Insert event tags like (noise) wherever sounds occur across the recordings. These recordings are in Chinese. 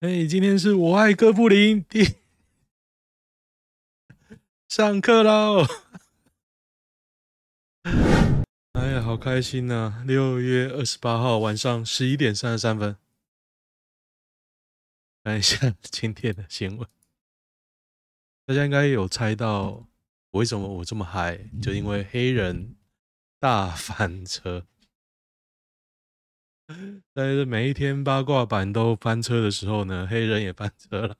哎，今天是我爱哥布林第上课喽！哎呀，好开心呐、啊！六月二十八号晚上十一点三十三分，看一下今天的新闻。大家应该有猜到为什么我这么嗨，就因为黑人大翻车。(laughs) 在这每一天八卦版都翻车的时候呢，黑人也翻车了，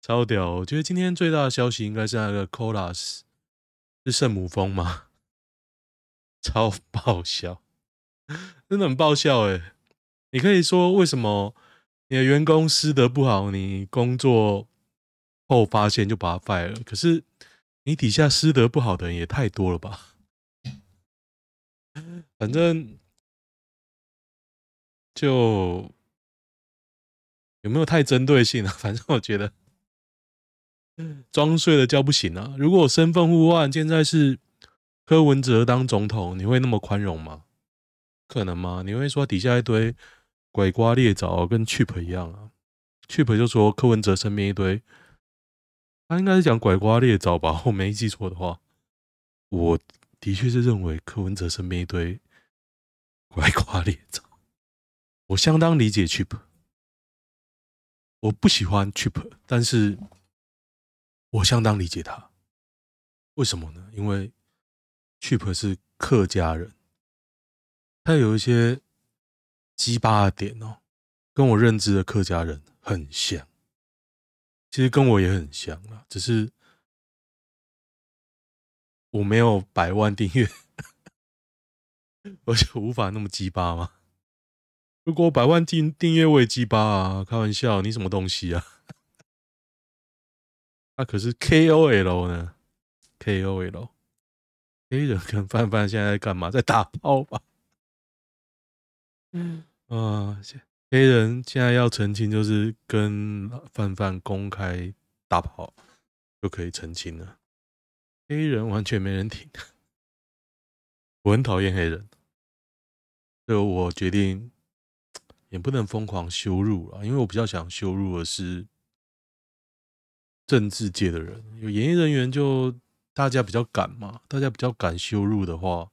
超屌！我觉得今天最大的消息应该是那个 Colas 是圣母峰吗？(laughs) 超爆笑，真的很爆笑哎！你可以说为什么你的员工师德不好，你工作后发现就把他废了？可是你底下师德不好的人也太多了吧？(laughs) 反正。就有没有太针对性啊？(laughs) 反正我觉得装睡了叫不醒啊！如果身份互换，现在是柯文哲当总统，你会那么宽容吗？可能吗？你会说底下一堆拐瓜裂枣，跟 Chip 一样啊？Chip 就说柯文哲身边一堆，他应该是讲拐瓜裂枣吧？(laughs) 我没记错的话，我的确是认为柯文哲身边一堆 (laughs) 拐瓜裂枣。我相当理解 Chip，我不喜欢 Chip，但是我相当理解他。为什么呢？因为 Chip 是客家人，他有一些鸡巴的点哦，跟我认知的客家人很像。其实跟我也很像啊，只是我没有百万订阅，(laughs) 我就无法那么鸡巴吗？如果百万订订阅我也鸡巴啊！开玩笑，你什么东西啊？那、(laughs) 啊、可是 KOL 呢？KOL 黑人跟范范现在在干嘛？在打炮吧？嗯啊，黑人现在要澄清，就是跟范范公开打炮就可以澄清了。黑人完全没人听，(laughs) 我很讨厌黑人，所以我决定。也不能疯狂羞辱了，因为我比较想羞辱的是政治界的人，有演艺人员就大家比较敢嘛，大家比较敢羞辱的话，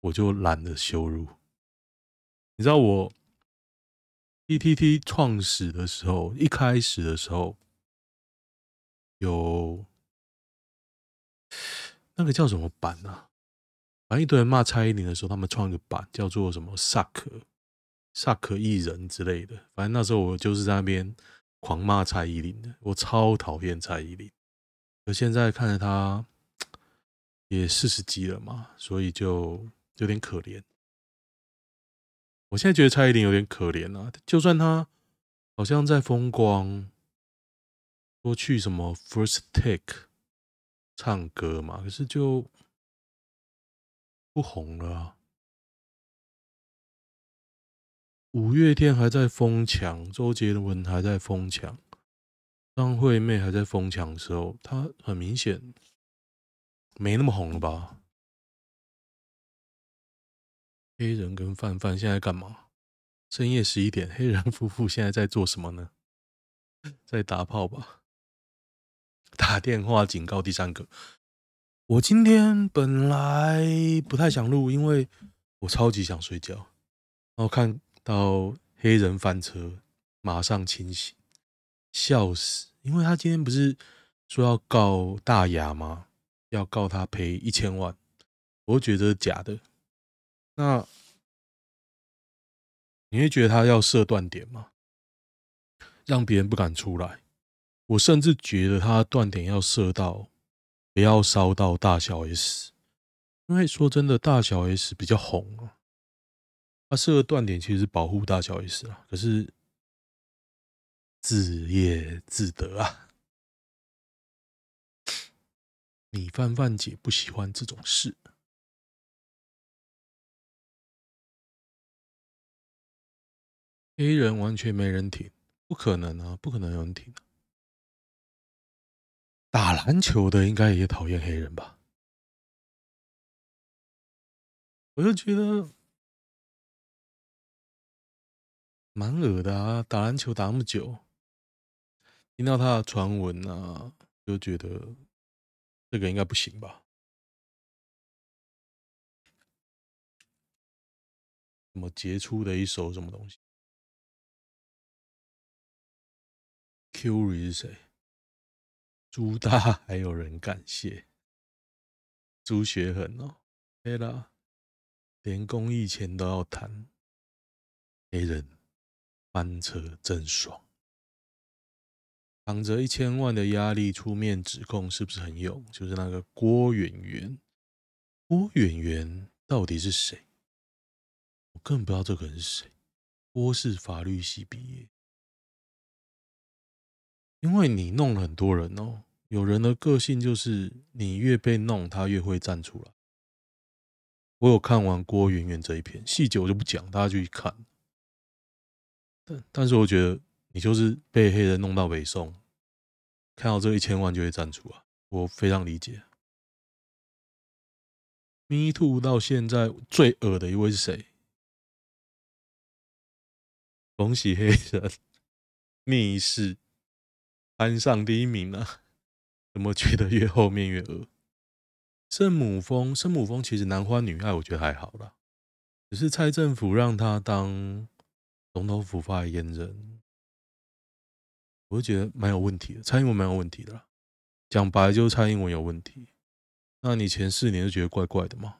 我就懒得羞辱。你知道我 PTT 创始的时候，一开始的时候有那个叫什么版啊？反正一堆人骂蔡依林的时候，他们创一个版叫做什么 “suck”。萨克艺人之类的，反正那时候我就是在那边狂骂蔡依林的，我超讨厌蔡依林。可现在看着她也四十几了嘛，所以就有点可怜。我现在觉得蔡依林有点可怜啊，就算她好像在风光，说去什么 First Take 唱歌嘛，可是就不红了。五月天还在疯抢，周杰伦还在疯抢，张惠妹还在疯抢的时候，他很明显没那么红了吧？黑人跟范范现在干嘛？深夜十一点，黑人夫妇现在在做什么呢？在打炮吧？打电话警告第三个。我今天本来不太想录，因为我超级想睡觉，然后看。到黑人翻车，马上清醒，笑死！因为他今天不是说要告大牙吗？要告他赔一千万，我觉得假的。那你会觉得他要设断点吗？让别人不敢出来。我甚至觉得他断点要设到不要烧到大小 S，因为说真的，大小 S 比较红啊。他设的断点其实是保护大小 S 啊，可是自业自得啊！你范范姐不喜欢这种事，黑人完全没人挺，不可能啊，不可能有人挺啊。打篮球的应该也讨厌黑人吧？我就觉得。蛮恶的啊！打篮球打那么久，听到他的传闻啊，就觉得这个应该不行吧？什么杰出的一手什么东西？Curry 是谁？朱大还有人感谢朱学恒哦，对啦，连公益钱都要谈，没人翻车真爽，扛着一千万的压力出面指控，是不是很勇？就是那个郭媛媛，郭媛媛到底是谁？我更不知道这个人是谁。郭是法律系毕业。因为你弄了很多人哦，有人的个性就是你越被弄，他越会站出来。我有看完郭媛媛这一篇，细节我就不讲，大家就去看。但但是我觉得你就是被黑人弄到北宋，看到这一千万就会站出来，我非常理解。Me Too 到现在最恶的一位是谁？恭喜黑人密室。攀上第一名啊！怎么觉得越后面越恶？圣母峰，圣母峰其实男欢女爱，我觉得还好啦。只是蔡政府让他当总统府发言人，我就觉得蛮有问题的。蔡英文蛮有问题的啦，讲白就是蔡英文有问题。那你前四年就觉得怪怪的嘛？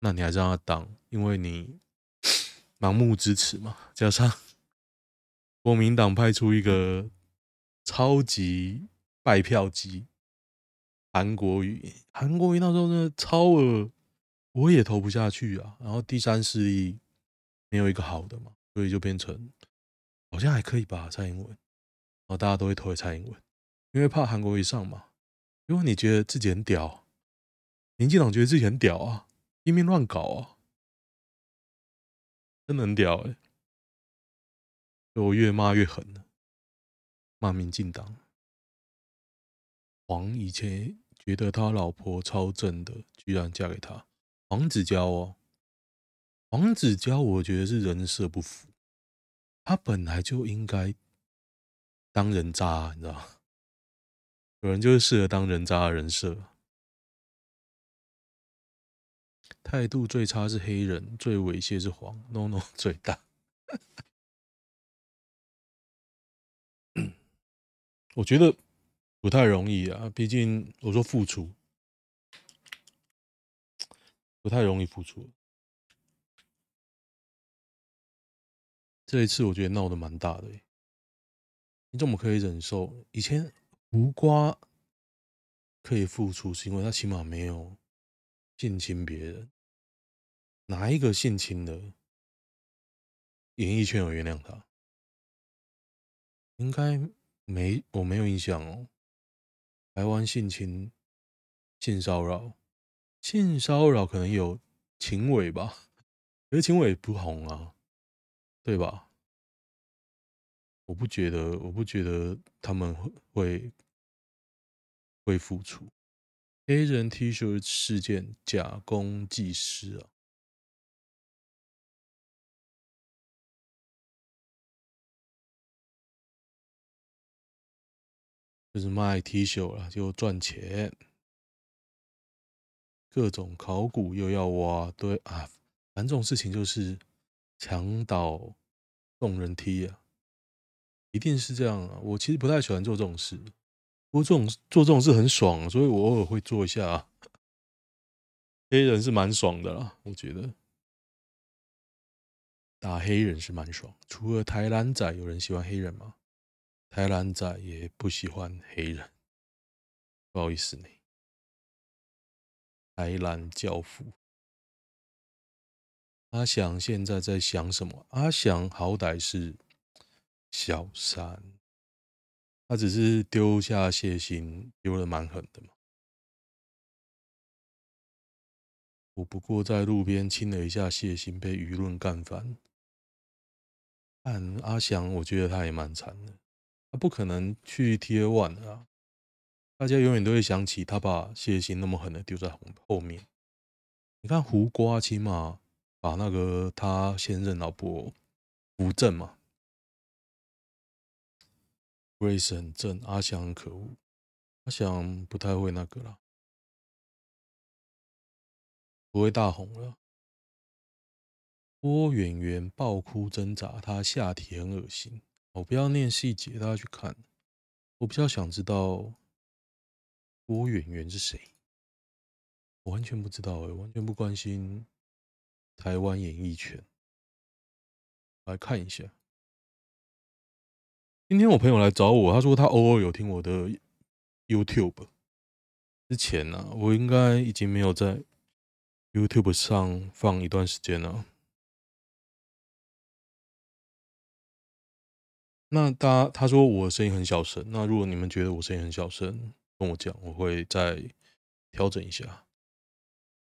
那你还让他当，因为你盲目支持嘛，加上国民党派出一个。超级拜票机，韩国瑜，韩国瑜那时候真的超恶，我也投不下去啊。然后第三势力没有一个好的嘛，所以就变成好像还可以吧，蔡英文，然后大家都会投给蔡英文，因为怕韩国瑜上嘛。如果你觉得自己很屌，民进党觉得自己很屌啊，一面乱搞啊，真的很屌哎、我越骂越狠了。骂民进党，黄以前觉得他老婆超正的，居然嫁给他。黄子佼哦，黄子佼，我觉得是人设不符，他本来就应该当人渣，你知道？有人就是适合当人渣的人设。态度最差是黑人，最猥亵是黄，no no (laughs) 最大。我觉得不太容易啊，毕竟我说付出不太容易付出。这一次我觉得闹得蛮大的，你怎么可以忍受？以前胡瓜可以付出，是因为他起码没有性侵别人。哪一个性侵的演艺圈有原谅他？应该。没，我没有印象哦。台湾性侵、性骚扰、性骚扰可能有秦伟吧，可是秦伟不红啊，对吧？我不觉得，我不觉得他们会会付出。黑人 T 恤事件假公济私啊。就是卖 T 恤了，就赚钱。各种考古又要挖，对啊，反正这种事情就是墙倒众人踢啊，一定是这样啊。我其实不太喜欢做这种事，不过这种做这种事很爽，所以我偶尔会做一下啊。(laughs) 黑人是蛮爽的啦，我觉得打黑人是蛮爽。除了台南仔，有人喜欢黑人吗？台南仔也不喜欢黑人，不好意思你。台南教父阿翔现在在想什么？阿翔好歹是小三，他只是丢下谢忻，丢得蛮狠的嘛。我不过在路边亲了一下谢忻，被舆论干翻。但阿翔，我觉得他也蛮惨的。他不可能去 T One 啊！大家永远都会想起他把谢忻那么狠的丢在后面。你看胡瓜起码把那个他现任老婆扶正嘛，Grace 很正，阿翔很可恶。阿翔不太会那个了，不会大红了。郭圆圆爆哭挣扎，他下体很恶心。我不要念细节，大家去看。我比较想知道郭远远是谁，我完全不知道哎，完全不关心台湾演艺圈。来看一下。今天我朋友来找我，他说他偶尔有听我的 YouTube。之前呢、啊，我应该已经没有在 YouTube 上放一段时间了。那他他说我声音很小声，那如果你们觉得我声音很小声，跟我讲，我会再调整一下。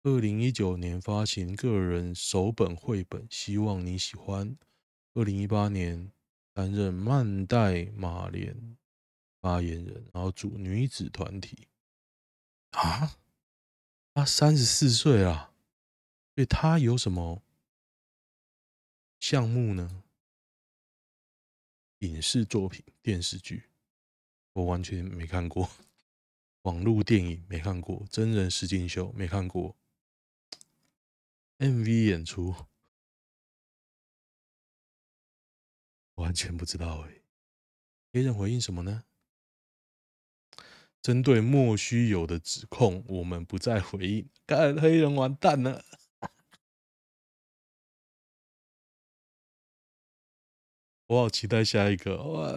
二零一九年发行个人首本绘本，希望你喜欢。二零一八年。担任曼代马莲发言人，然后组女子团体啊，他三十四岁啊，所以他有什么项目呢？影视作品、电视剧，我完全没看过；网络电影没看过；真人实境秀没看过；MV 演出。完全不知道哎，黑人回应什么呢？针对莫须有的指控，我们不再回应。干，黑人完蛋了！我好期待下一个哇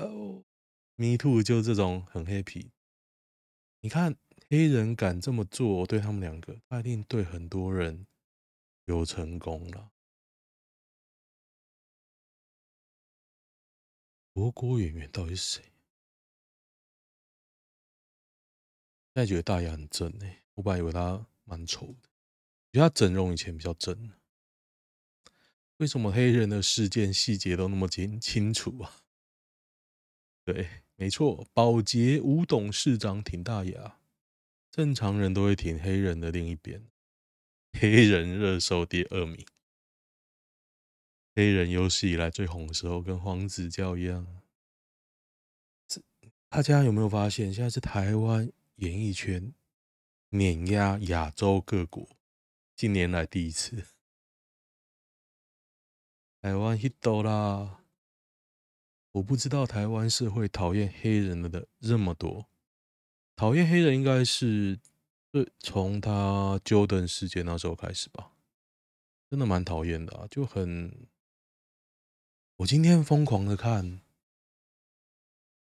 ！Me too，就这种很 happy。你看，黑人敢这么做，对他们两个，他一定对很多人有成功了。郭郭圆圆到底是谁？现在觉得大牙很正哎、我本来以为他蛮丑的，觉得他整容以前比较正。为什么黑人的事件细节都那么清清楚啊？对，没错，保洁吴董事长挺大牙，正常人都会挺黑人的另一边。黑人热搜第二名。黑人有史以来最红的时候，跟黄子佼一样。这大家有没有发现，现在是台湾演艺圈碾压亚洲各国，近年来第一次。台湾 hit 啦！我不知道台湾社会讨厌黑人的的这么多，讨厌黑人应该是从他 Jordan 事件那时候开始吧，真的蛮讨厌的啊，就很。我今天疯狂的看《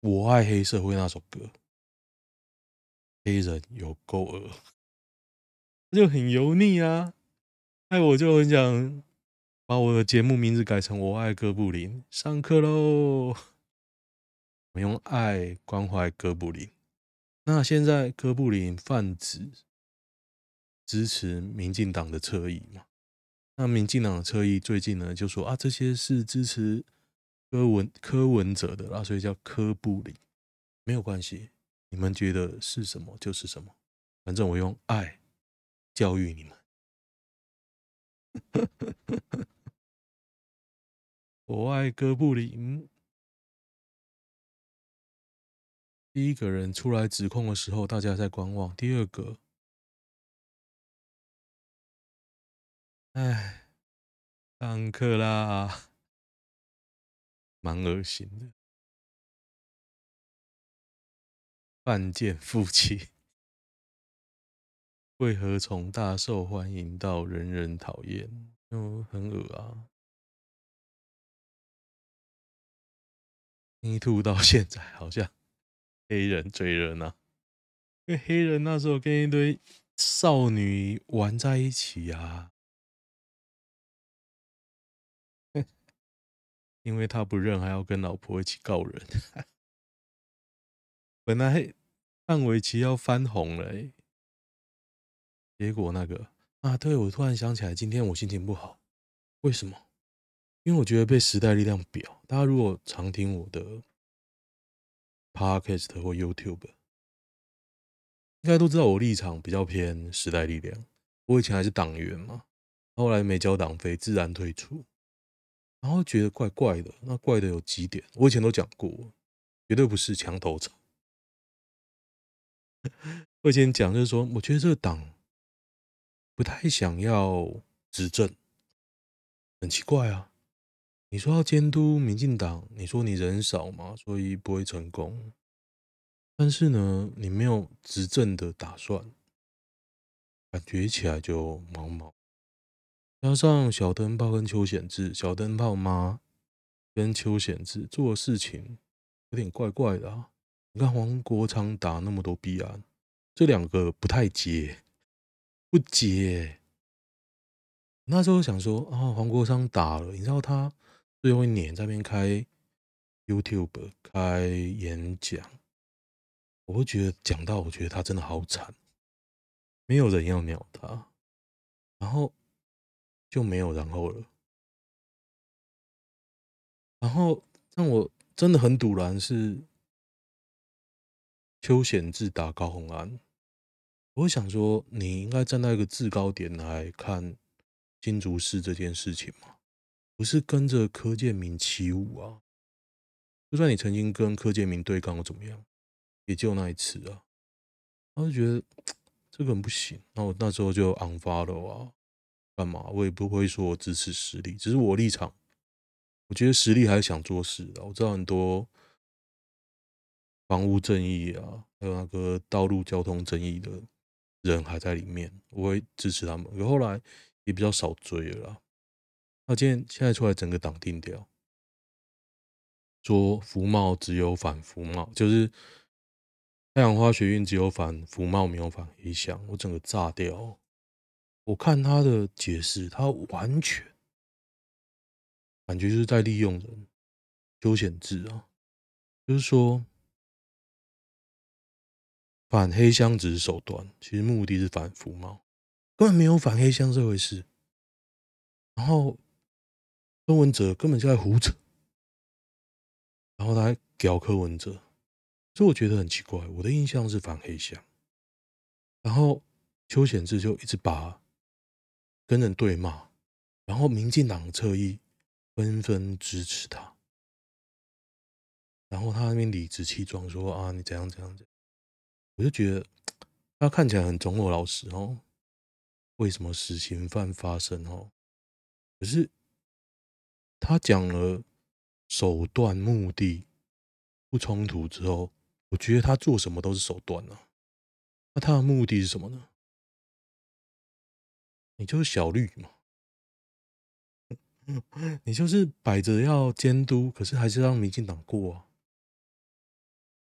我爱黑社会》那首歌，黑人有够恶，就很油腻啊！哎，我就很想把我的节目名字改成《我爱哥布林》。上课喽！(laughs) 我用爱关怀哥布林。那现在哥布林泛指支持民进党的侧翼嘛？那民进党的侧翼最近呢，就说啊，这些是支持柯文柯文哲的啦，所以叫柯布林，没有关系，你们觉得是什么就是什么，反正我用爱教育你们。(laughs) 我爱哥布林。第一个人出来指控的时候，大家在观望；第二个。哎，上课啦，蛮恶心的。犯贱夫妻为何从大受欢迎到人人讨厌？就很恶啊！Me Too 到现在好像黑人最热闹，因为黑人那时候跟一堆少女玩在一起啊。因为他不认，还要跟老婆一起告人。(laughs) 本来范玮琪要翻红了，结果那个啊，对，我突然想起来，今天我心情不好，为什么？因为我觉得被时代力量表。大家如果常听我的 Podcast 或 YouTube，应该都知道我立场比较偏时代力量。我以前还是党员嘛，后来没交党费，自然退出。然后觉得怪怪的，那怪的有几点，我以前都讲过，绝对不是墙头草。(laughs) 我以前讲，就是说，我觉得这个党不太想要执政，很奇怪啊。你说要监督民进党，你说你人少嘛，所以不会成功。但是呢，你没有执政的打算，感觉起来就毛毛。加上小灯泡跟邱显智，小灯泡妈跟邱显智做的事情有点怪怪的啊。你看黄国昌打那么多弊案，这两个不太接，不接。那时候想说啊，黄国昌打了，你知道他最后一年在那边开 YouTube 开演讲，我会觉得讲到，我觉得他真的好惨，没有人要鸟他，然后就没有然后了，然后让我真的很堵然是。邱显智打高虹安，我想说，你应该站在一个制高点来看新竹市这件事情嘛，不是跟着柯建铭起舞啊。就算你曾经跟柯建铭对抗又怎么样，也就那一次啊。我就觉得这个很不行，那我那时候就 unfollow 啊，干嘛？我也不会说我支持实力，只是我立场，我觉得实力还是想做事的。我知道很多。房屋正义啊，还有那个道路交通正义的人还在里面，我会支持他们。可后来也比较少追了啦。那今天现在出来整个党定调，说服贸只有反服贸，就是太阳花学运只有反服贸，没有反黑箱。我整个炸掉。我看他的解释，他完全感觉就是在利用人，邱显智啊，就是说。反黑箱只是手段，其实目的是反服贸，根本没有反黑箱这回事。然后柯文哲根本就在胡扯，然后他还屌柯文哲，所以我觉得很奇怪。我的印象是反黑箱，然后邱显志就一直把跟人对骂，然后民进党侧翼纷纷支持他，然后他那边理直气壮说啊，你怎样怎样怎样。我就觉得他看起来很忠厚老实哦，为什么死刑犯发生哦？可是他讲了手段、目的不冲突之后，我觉得他做什么都是手段啊。那他的目的是什么呢？你就是小绿嘛，(laughs) 你就是摆着要监督，可是还是让民进党过啊。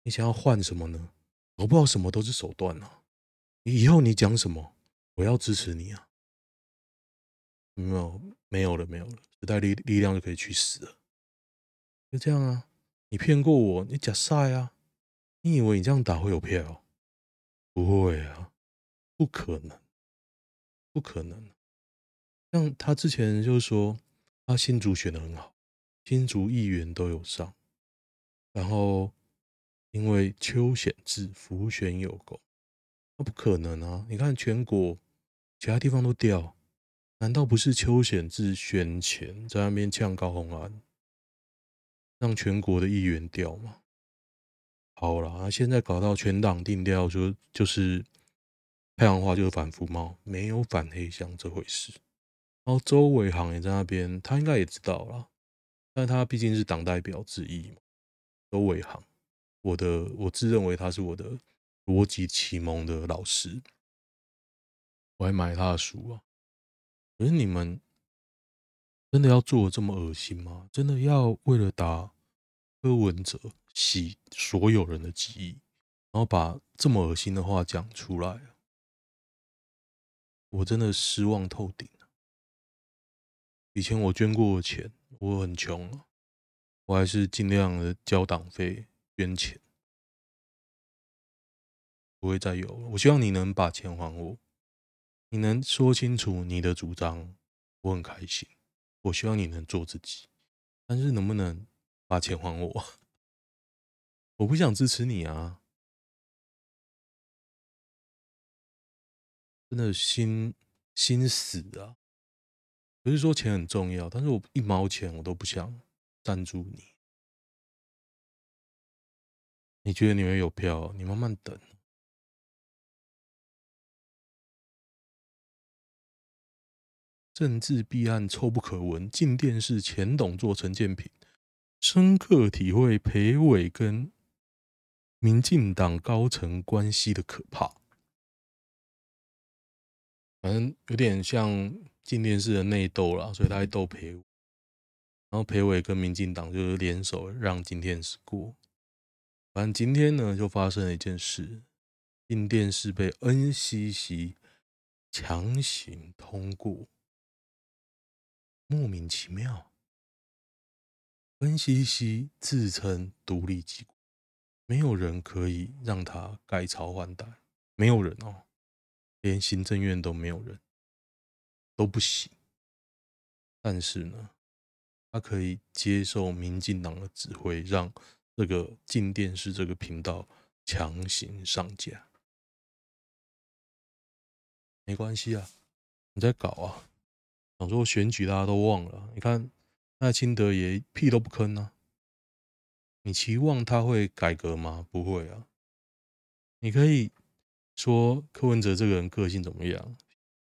你想要换什么呢？我不知道什么都是手段啊！以后你讲什么，我要支持你啊！没有，没有了，没有了，时代力力量就可以去死了。就这样啊！你骗过我，你假赛啊！你以为你这样打会有票？不会啊，不可能，不可能。像他之前就是说，他新竹选的很好，新竹议员都有上，然后。因为邱显志，福选有功，那不可能啊！你看全国其他地方都掉，难道不是邱显智选前在那边呛高虹安，让全国的议员掉吗？好了，现在搞到全党定调，说就是太阳花就是反服贸，没有反黑箱这回事。然后周伟航也在那边，他应该也知道了，但他毕竟是党代表之一嘛，周伟航。我的，我自认为他是我的逻辑启蒙的老师，我还买他的书啊。可是你们真的要做的这么恶心吗？真的要为了打柯文哲洗所有人的记忆，然后把这么恶心的话讲出来？我真的失望透顶了。以前我捐过钱，我很穷了，我还是尽量的交党费。捐钱不会再有了。我希望你能把钱还我，你能说清楚你的主张，我很开心。我希望你能做自己，但是能不能把钱还我？(laughs) 我不想支持你啊！真的心心死啊！不是说钱很重要，但是我一毛钱我都不想赞助你。你觉得你会有票？你慢慢等。政治弊案臭不可闻，镜电视前董做陈建平深刻体会裴伟跟民进党高层关系的可怕。反正有点像进电视的内斗啦，所以他还斗裴伟，然后裴伟跟民进党就是联手让镜电视过。反正今天呢，就发生了一件事，进电视被 NCC 强行通过。莫名其妙温西西自称独立机构，没有人可以让他改朝换代，没有人哦，连行政院都没有人，都不行。但是呢，他可以接受民进党的指挥，让这个镜电视这个频道强行上架。没关系啊，你在搞啊。想说选举大家都忘了，你看赖清德也屁都不吭啊。你期望他会改革吗？不会啊。你可以说柯文哲这个人个性怎么样，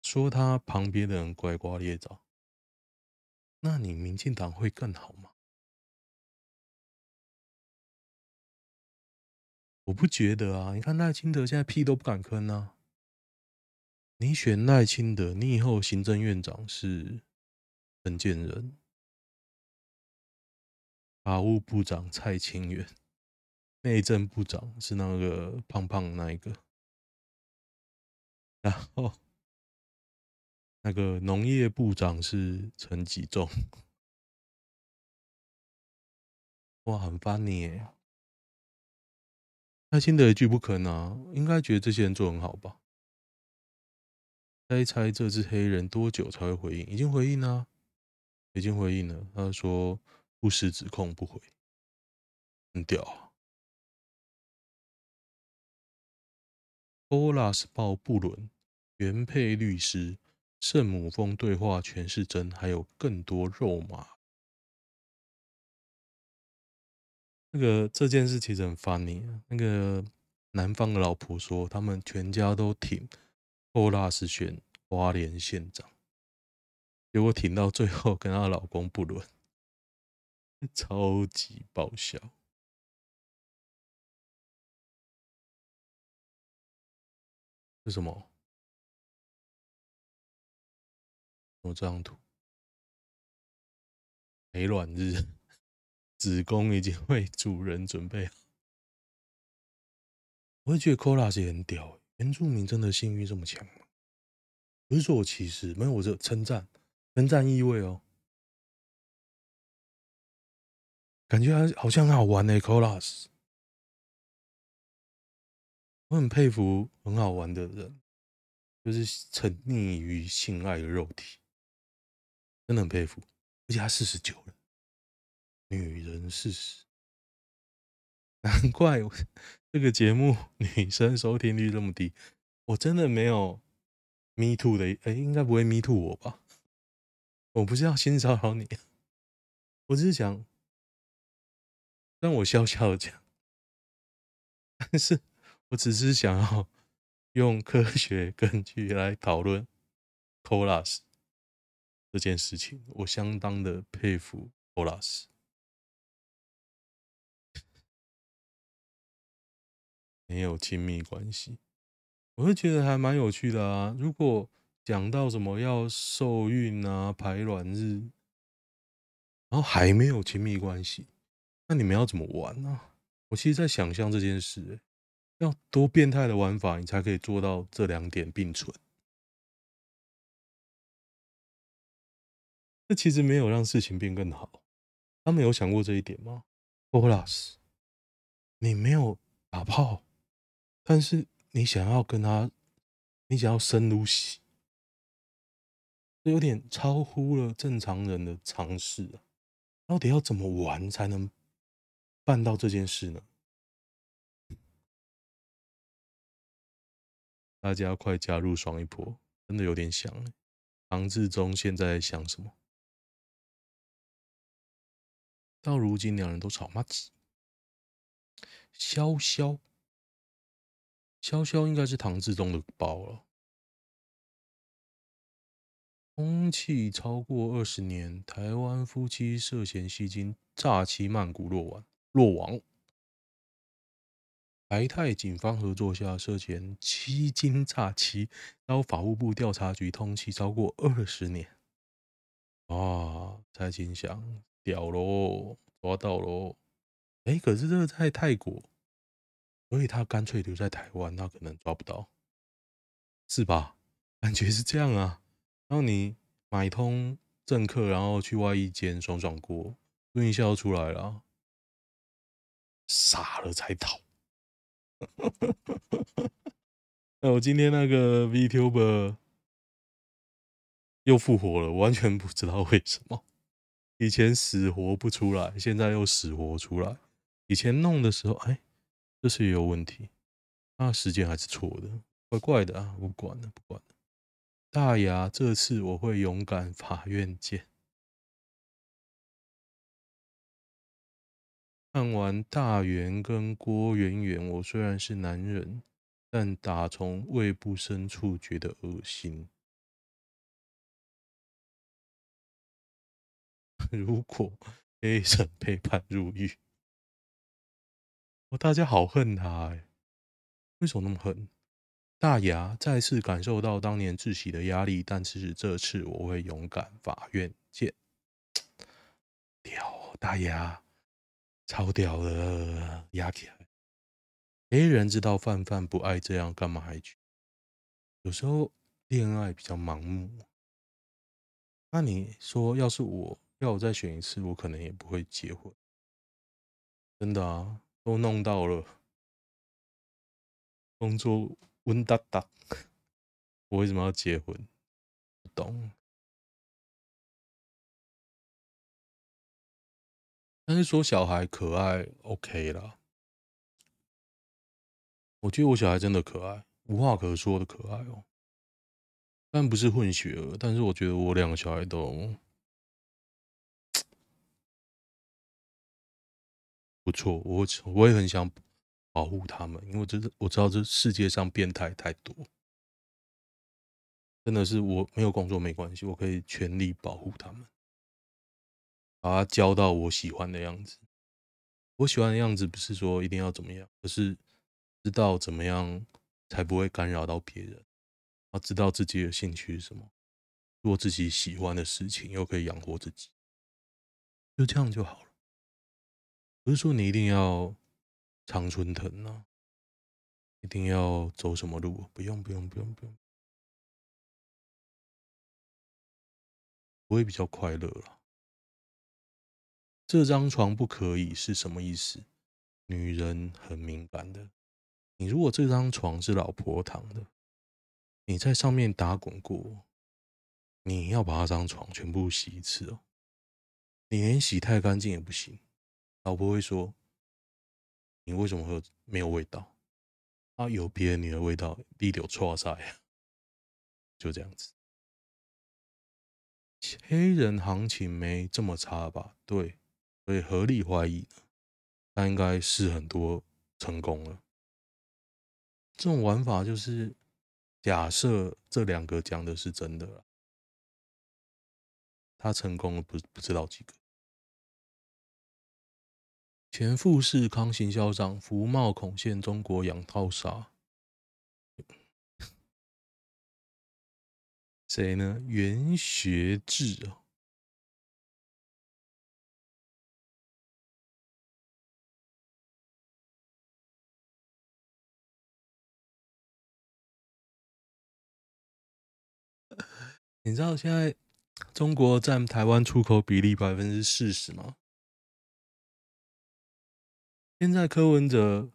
说他旁边的人乖瓜裂枣，那你民进党会更好吗？我不觉得啊。你看赖清德现在屁都不敢吭啊。你选赖清德，你以后行政院长是陈建仁，法务部长蔡清元，内政部长是那个胖胖那一个，然后那个农业部长是陈吉仲，哇，很 funny 耶！赖清德一句不吭啊，应该觉得这些人做很好吧？猜一猜这只黑人多久才会回应？已经回应了，已经回应了。他说不实指控不回，很屌啊。Polars 爆布伦，原配律师圣母峰对话全是真，还有更多肉麻。那个这件事其实很 funny。那个男方的老婆说，他们全家都挺。欧拉是选花莲县长，结果挺到最后跟她老公不伦，(laughs) 超级爆笑。是什么？我这张图，排卵日，子宫已经为主人准备好。我也觉得 Colas 也很屌。原住民真的性欲这么强吗？不是说我歧视，没有，我这称赞，称赞意味哦。感觉还好像很好玩呢，Colas。我很佩服很好玩的人，就是沉溺于性爱的肉体，真的很佩服。而且他四十九了，女人四十，难怪我。这个节目 (laughs) 女生收听率这么低，我真的没有 me too 的，哎，应该不会 me too 我吧？我不是要性骚扰你，我只是想让我笑笑的讲，(laughs) 但是我只是想要 (laughs) 用科学根据来讨论 Colas 这件事情，我相当的佩服 Colas。没有亲密关系，我会觉得还蛮有趣的啊。如果讲到什么要受孕啊、排卵日，然后还没有亲密关系，那你们要怎么玩呢？我其实在想象这件事，要多变态的玩法，你才可以做到这两点并存。这其实没有让事情变更好。他们有想过这一点吗？Plus，你没有打炮。但是你想要跟他，你想要深入戏，这有点超乎了正常人的常识啊！到底要怎么玩才能办到这件事呢？大家快加入爽一波，真的有点想。唐志忠现在想什么？到如今两人都吵骂起，潇潇，潇潇应该是唐志忠的包了。通缉超过二十年，台湾夫妻涉嫌吸金诈欺曼谷落网，落网。台泰警方合作下涉嫌吸金诈欺，遭法务部调查局通缉超过二十年。啊，蔡金祥屌喽，抓到喽！哎，可是这个在泰国，所以他干脆留在台湾，他可能抓不到，是吧？(laughs) 感觉是这样啊。然后你买通政客，然后去外衣间爽爽过，润一下就出来了，傻了才逃。(laughs) 那我今天那个 VTuber 又复活了，完全不知道为什么。以前死活不出来，现在又死活出来。以前弄的时候，哎，这是也有问题，那时间还是错的，怪怪的啊！不管了，不管了。大牙，这次我会勇敢，法院见。看完大圆跟郭圆圆，我虽然是男人，但打从胃部深处觉得恶心。(laughs) 如果黑人被判入狱，大家好恨他哎，为什么那么恨？大牙再次感受到当年窒息的压力，但其实这次我会勇敢，法院见。屌，大牙。超屌的，压起来！黑人知道范范不爱这样，干嘛还去？有时候恋爱比较盲目。那你说，要是我要我再选一次，我可能也不会结婚。真的啊，都弄到了，工作温哒哒，我为什么要结婚？不懂。但是说小孩可爱，OK 啦。我觉得我小孩真的可爱，无话可说的可爱哦。但不是混血儿，但是我觉得我两个小孩都不错。我我也很想保护他们，因为这我知道这世界上变态太多，真的是我没有工作没关系，我可以全力保护他们。把他教到我喜欢的样子。我喜欢的样子不是说一定要怎么样，而是知道怎么样才不会干扰到别人。要知道自己的兴趣是什么，做自己喜欢的事情，又可以养活自己，就这样就好了。不是说你一定要常春藤啊，一定要走什么路，不用不用不用不用，我会比较快乐了。这张床不可以是什么意思？女人很敏感的。你如果这张床是老婆躺的，你在上面打滚过，你要把那张床全部洗一次哦。你连洗太干净也不行，老婆会说：“你为什么会没有味道？”啊，有别的女人味道，滴流错塞，就这样子。黑人行情没这么差吧？对。所以合理怀疑呢，他应该是很多成功了。这种玩法就是假设这两个讲的是真的了，他成功了不不知道几个。前富士康行销长福茂恐现中国养套杀，谁呢？袁学志啊。你知道现在中国占台湾出口比例百分之四十吗？现在柯文哲，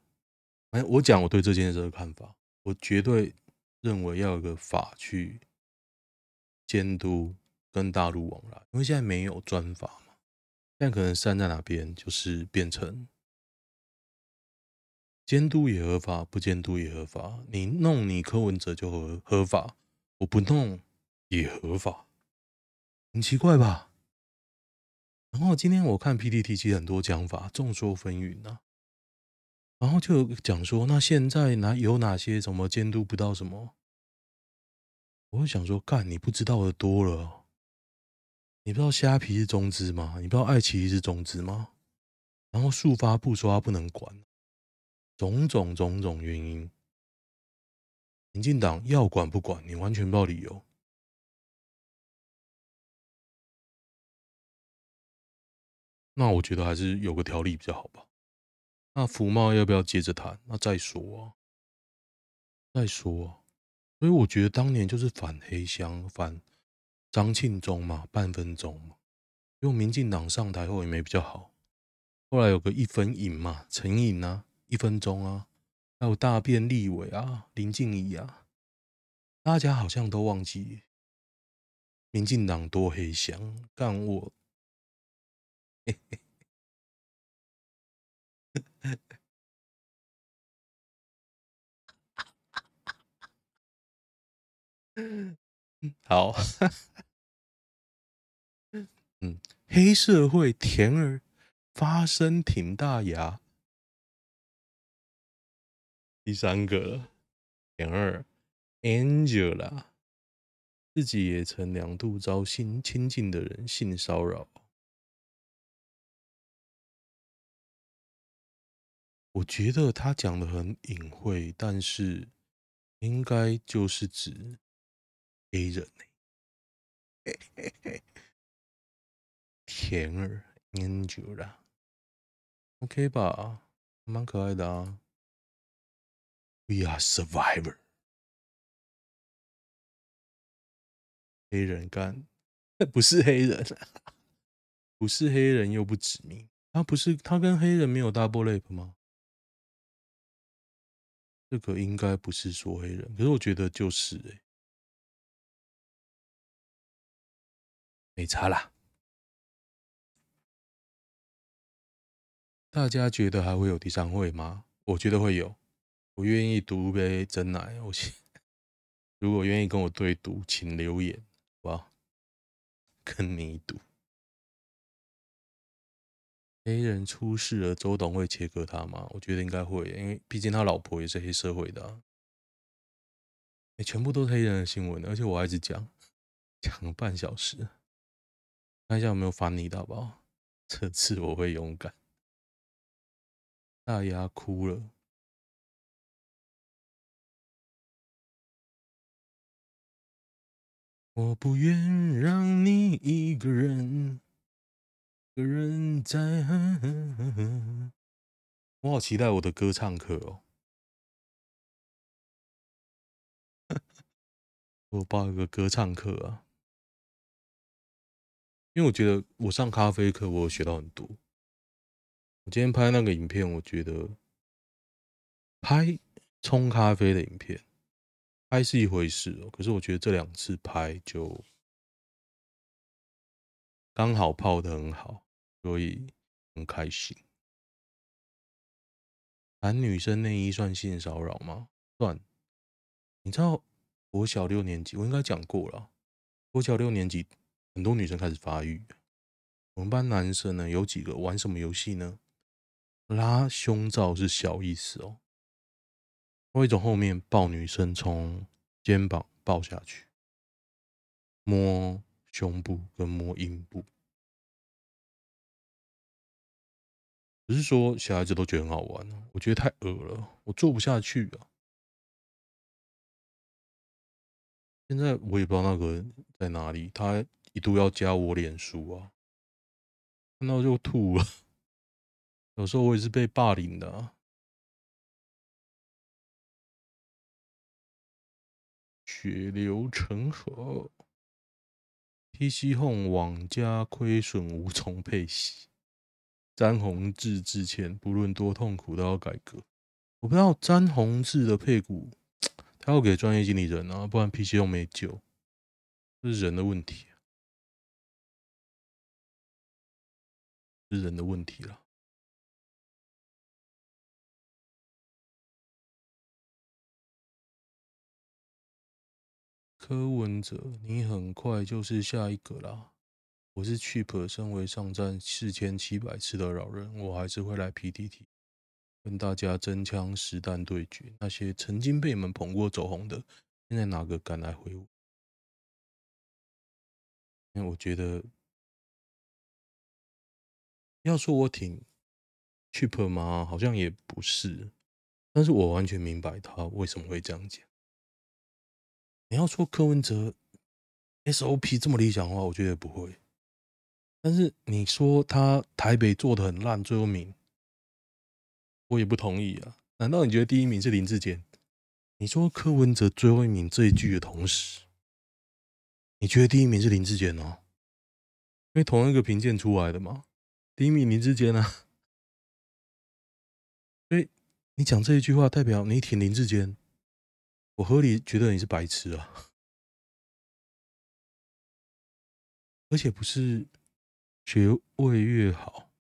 哎，我讲我对这件事的看法，我绝对认为要有个法去监督跟大陆往来，因为现在没有专法嘛，现在可能站在哪边就是变成监督也合法，不监督也合法，你弄你柯文哲就合合法，我不弄。也合法，很奇怪吧？然后今天我看 PTT 其实很多讲法众说纷纭啊。然后就讲说，那现在哪有哪些什么监督不到什么？我会想说，干你不知道的多了。你不知道虾皮是中资吗？你不知道爱奇艺是中资吗？然后速发部说他不能管，种种种种原因，民进党要管不管，你完全不知道理由。那我觉得还是有个条例比较好吧。那福茂要不要接着谈？那再说啊，再说啊。所以我觉得当年就是反黑箱，反张庆忠嘛，半分钟嘛。因为民进党上台后也没比较好。后来有个一分影嘛，陈颖啊，一分钟啊，还有大便立委啊，林静怡啊，大家好像都忘记民进党多黑箱，干我。(laughs) 好，(laughs) 嗯，黑社会甜儿发声挺大牙。第三个甜儿 Angela 自己也曾两度遭亲亲近的人性骚扰。我觉得他讲的很隐晦，但是应该就是指黑人呢。甜儿 Angela，OK 吧，蛮可爱的啊。We are survivor。黑人干，(laughs) 不是黑人，(laughs) 不是黑人又不指名，他不是他跟黑人没有 double lap 吗？这个应该不是说黑人，可是我觉得就是哎、欸，没差啦。大家觉得还会有第三会吗？我觉得会有，我愿意赌杯真奶。我如果愿意跟我对赌，请留言，好不好？跟你赌。黑人出事了，周董会切割他吗？我觉得应该会，因为毕竟他老婆也是黑社会的、啊。欸、全部都是黑人的新闻，而且我还一直讲，讲了半小时。看一下有没有翻你的好不好？这次我会勇敢。大牙哭了。我不愿让你一个人。个人在，(laughs) 我好期待我的歌唱课哦！(laughs) 我报一个歌唱课啊，因为我觉得我上咖啡课，我有学到很多。我今天拍那个影片，我觉得拍冲咖啡的影片拍是一回事哦，可是我觉得这两次拍就刚好泡得很好。所以很开心。男女生内衣算性骚扰吗？算。你知道我小六年级，我应该讲过了。我小六年级，很多女生开始发育。我们班男生呢，有几个玩什么游戏呢？拉胸罩是小意思哦。会从后面抱女生，从肩膀抱下去，摸胸部跟摸阴部。不是说小孩子都觉得很好玩，我觉得太恶了，我做不下去啊。现在我也不知道那个在哪里，他一度要加我脸书啊，看到就吐了。(laughs) 有时候我也是被霸凌的啊。血流成河，PC Home 网家亏损无从配息。詹宏志致歉，不论多痛苦都要改革。我不知道詹宏志的配股，(tsk) 他要给专业经理人啊，不然 PC 都没救。这是人的问题，是人的问题了。柯文哲，你很快就是下一个啦。我是 Cheap，身为上战四千七百次的老人，我还是会来 PTT。跟大家真枪实弹对决。那些曾经被你们捧过走红的，现在哪个敢来回我？因为我觉得，要说我挺 CHEP 吗？好像也不是。但是我完全明白他为什么会这样讲。你要说柯文哲 SOP 这么理想的话，我觉得不会。但是你说他台北做的很烂，最后名，我也不同意啊。难道你觉得第一名是林志坚？你说柯文哲最后一名这一句的同时，你觉得第一名是林志坚哦？因为同一个评鉴出来的嘛，第一名林志坚啊。所以你讲这一句话，代表你挺林志坚。我合理觉得你是白痴啊，(laughs) 而且不是学位越好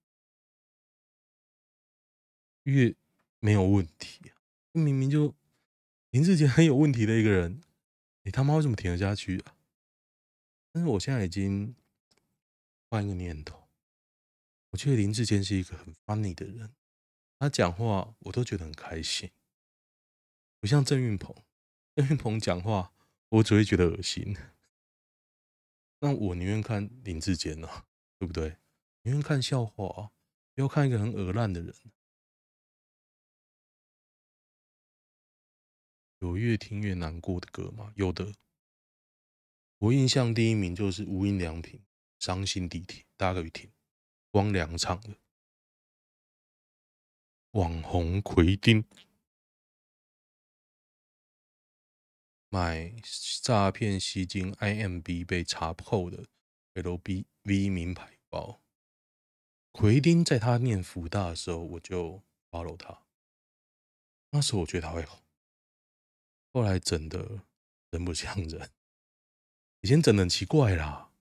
越没有问题，明明就林志坚很有问题的一个人，你他妈为什么挺得下去啊？但是我现在已经换一个念头，我觉得林志坚是一个很 funny 的人，他讲话我都觉得很开心，不像郑运鹏。郑运鹏讲话，我只会觉得恶心。那我宁愿看林志坚啊，对不对？宁愿看笑话啊，不要看一个很恶烂的人。有越听越难过的歌吗？有的。我印象第一名就是无印良品《伤心地铁》，大家可以听，光良唱的。网红奎丁。买诈骗吸金 IMB 被查扣的 LV 名牌包，奎丁在他念福大的时候，我就 follow 他。那时候我觉得他会红，后来整的人不像人，以前整的很奇怪啦。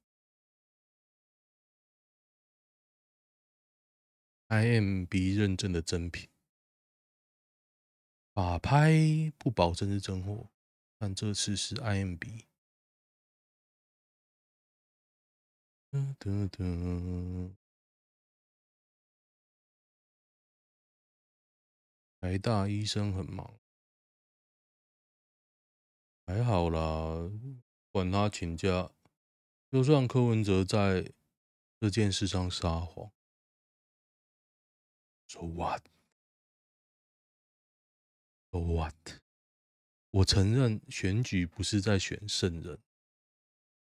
IMB 认证的真品，法拍不保证是真货。但这次是 IMB。噔噔噔，台大医生很忙，还好啦，管他请假。就算柯文哲在这件事上撒谎，So what？So what？我承认选举不是在选圣人，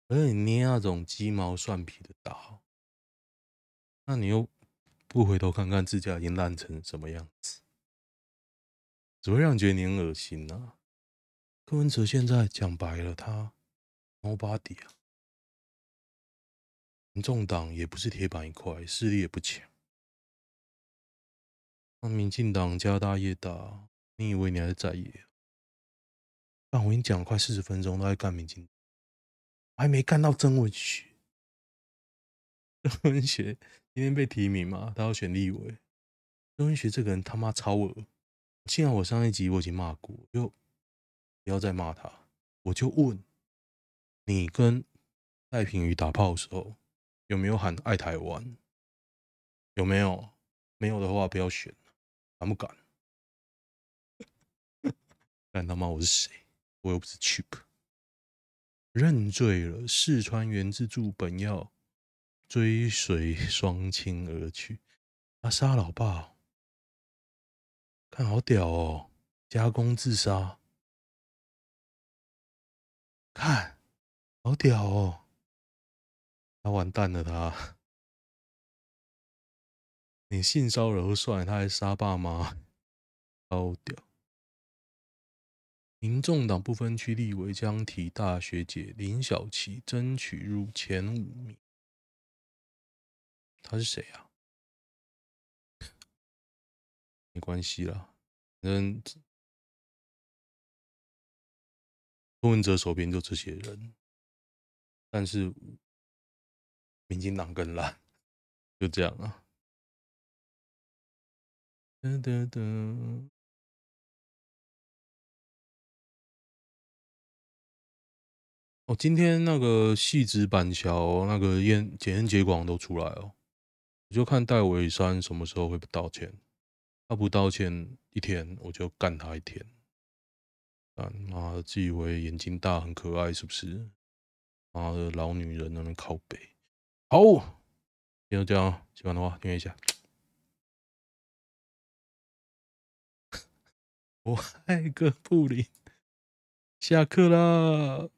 而你捏那种鸡毛蒜皮的大，那你又不回头看看自家已经烂成什么样子，只会让你觉得你很恶心呐。柯文哲现在讲白了，他 nobody 啊，民众党也不是铁板一块，势力也不强。那民进党家大业大，你以为你还是在野？但我跟你讲，快四十分钟都在干民进，还没干到曾文学。(laughs) 曾文学今天被提名嘛，他要选立委。曾文学这个人他妈超恶。幸好我上一集我已经骂过，就不要再骂他。我就问你跟赖品妤打炮的时候有没有喊爱台湾？有没有？没有的话不要选，敢不敢？(laughs) 敢他妈我是谁？我又不是 cheap，认罪了。四川原自助本要追随双亲而去，他杀老爸，看好屌哦！加工自杀，看好屌哦！他完蛋了，他你性骚扰算，他还杀爸妈，(laughs) 好屌！民众党不分区立委将提大学姐林小琪争取入前五名。他是谁啊？没关系啦，反正柯文哲手边就这些人，但是民进党更烂，就这样啊。噔噔噔。哦，今天那个汐止板桥那个验检验结果都出来哦，我就看戴维山什么时候会不道歉。他不道歉一天，我就干他一天。干妈的，自以为眼睛大很可爱是不是？妈的，老女人那边靠北。好，就这样，喜欢的话订阅一下。(laughs) 我爱哥布林，下课啦。